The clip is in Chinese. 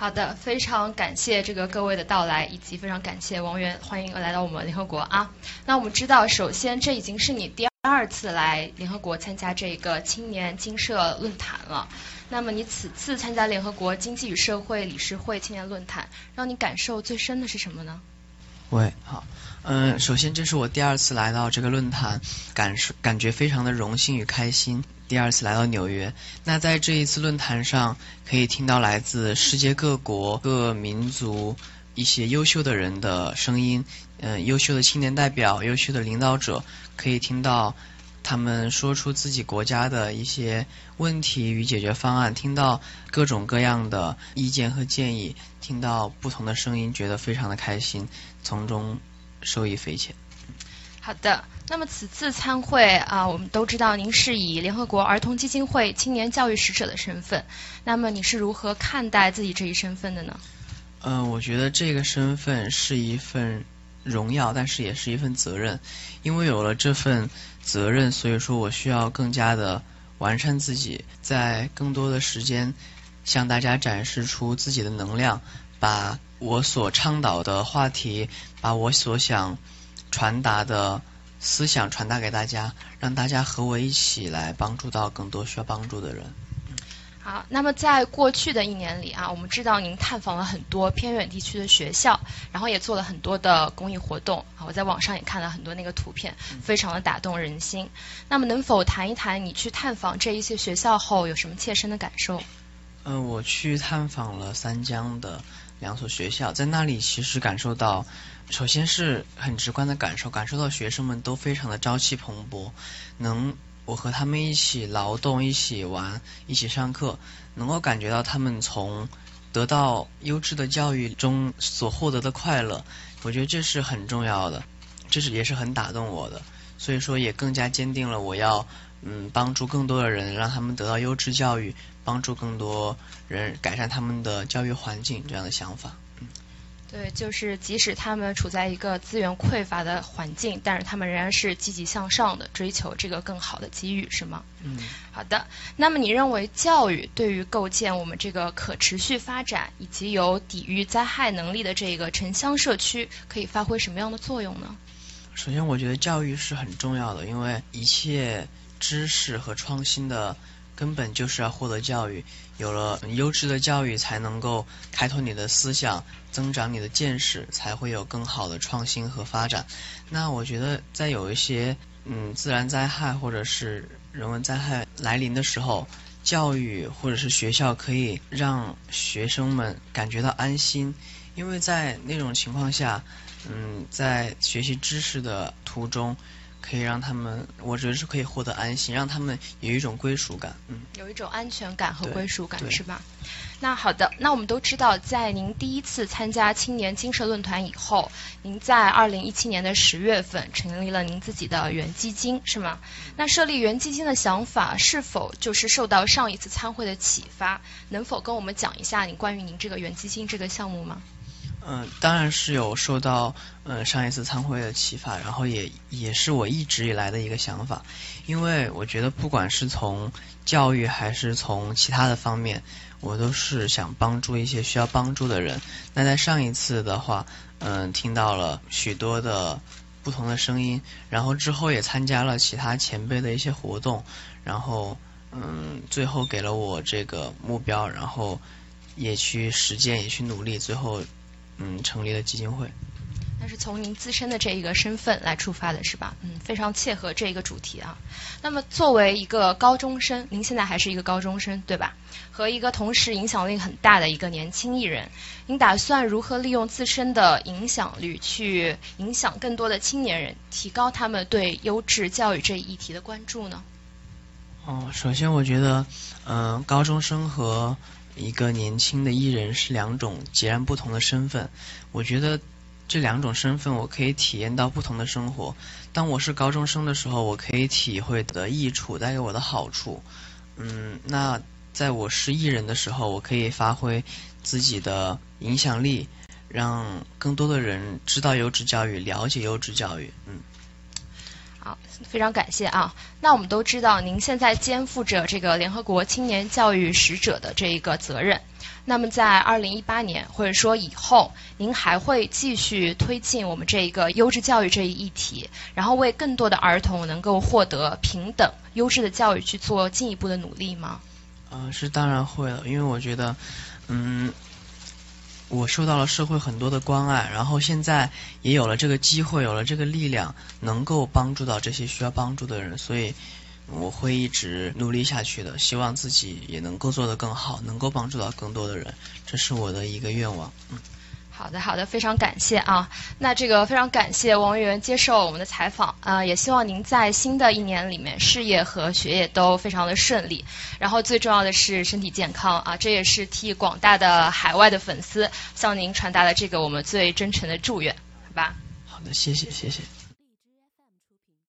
好的，非常感谢这个各位的到来，以及非常感谢王源，欢迎来到我们联合国啊。那我们知道，首先这已经是你第二次来联合国参加这个青年经社论坛了。那么你此次参加联合国经济与社会理事会青年论坛，让你感受最深的是什么呢？喂，好，嗯，首先这是我第二次来到这个论坛，感受感觉非常的荣幸与开心。第二次来到纽约，那在这一次论坛上，可以听到来自世界各国各民族一些优秀的人的声音，嗯，优秀的青年代表、优秀的领导者，可以听到他们说出自己国家的一些问题与解决方案，听到各种各样的意见和建议，听到不同的声音，觉得非常的开心，从中受益匪浅。好的，那么此次参会啊，我们都知道您是以联合国儿童基金会青年教育使者的身份，那么你是如何看待自己这一身份的呢？嗯，我觉得这个身份是一份荣耀，但是也是一份责任，因为有了这份责任，所以说我需要更加的完善自己，在更多的时间向大家展示出自己的能量，把我所倡导的话题，把我所想。传达的思想传达给大家，让大家和我一起来帮助到更多需要帮助的人。好，那么在过去的一年里啊，我们知道您探访了很多偏远地区的学校，然后也做了很多的公益活动啊。我在网上也看了很多那个图片，非常的打动人心。那么能否谈一谈你去探访这一些学校后有什么切身的感受？嗯，我去探访了三江的两所学校，在那里其实感受到。首先是很直观的感受，感受到学生们都非常的朝气蓬勃，能我和他们一起劳动、一起玩、一起上课，能够感觉到他们从得到优质的教育中所获得的快乐，我觉得这是很重要的，这是也是很打动我的，所以说也更加坚定了我要嗯帮助更多的人，让他们得到优质教育，帮助更多人改善他们的教育环境这样的想法。嗯对，就是即使他们处在一个资源匮乏的环境，但是他们仍然是积极向上的，追求这个更好的机遇，是吗？嗯。好的，那么你认为教育对于构建我们这个可持续发展以及有抵御灾害能力的这个城乡社区，可以发挥什么样的作用呢？首先，我觉得教育是很重要的，因为一切知识和创新的。根本就是要获得教育，有了优质的教育，才能够开拓你的思想，增长你的见识，才会有更好的创新和发展。那我觉得，在有一些嗯自然灾害或者是人文灾害来临的时候，教育或者是学校可以让学生们感觉到安心，因为在那种情况下，嗯，在学习知识的途中。可以让他们，我觉得是可以获得安心，让他们有一种归属感，嗯，有一种安全感和归属感，是吧？那好的，那我们都知道，在您第一次参加青年精神论坛以后，您在二零一七年的十月份成立了您自己的原基金，是吗？那设立原基金的想法是否就是受到上一次参会的启发？能否跟我们讲一下您关于您这个原基金这个项目吗？嗯，当然是有受到嗯上一次参会的启发，然后也也是我一直以来的一个想法，因为我觉得不管是从教育还是从其他的方面，我都是想帮助一些需要帮助的人。那在上一次的话，嗯，听到了许多的不同的声音，然后之后也参加了其他前辈的一些活动，然后嗯，最后给了我这个目标，然后也去实践，也去努力，最后。嗯，成立了基金会。那是从您自身的这一个身份来出发的，是吧？嗯，非常切合这一个主题啊。那么作为一个高中生，您现在还是一个高中生，对吧？和一个同时影响力很大的一个年轻艺人，您打算如何利用自身的影响力去影响更多的青年人，提高他们对优质教育这一议题的关注呢？哦，首先我觉得，嗯，高中生和一个年轻的艺人是两种截然不同的身份，我觉得这两种身份我可以体验到不同的生活。当我是高中生的时候，我可以体会的益处带给我的好处，嗯，那在我是艺人的时候，我可以发挥自己的影响力，让更多的人知道优质教育，了解优质教育，嗯。好，非常感谢啊。那我们都知道，您现在肩负着这个联合国青年教育使者的这一个责任。那么在二零一八年或者说以后，您还会继续推进我们这一个优质教育这一议题，然后为更多的儿童能够获得平等优质的教育去做进一步的努力吗？嗯，是当然会了，因为我觉得，嗯。我受到了社会很多的关爱，然后现在也有了这个机会，有了这个力量，能够帮助到这些需要帮助的人，所以我会一直努力下去的，希望自己也能够做得更好，能够帮助到更多的人，这是我的一个愿望。嗯。好的，好的，非常感谢啊。那这个非常感谢王源接受我们的采访啊，也希望您在新的一年里面事业和学业都非常的顺利，然后最重要的是身体健康啊，这也是替广大的海外的粉丝向您传达的这个我们最真诚的祝愿，好吧？好的，谢谢，谢谢。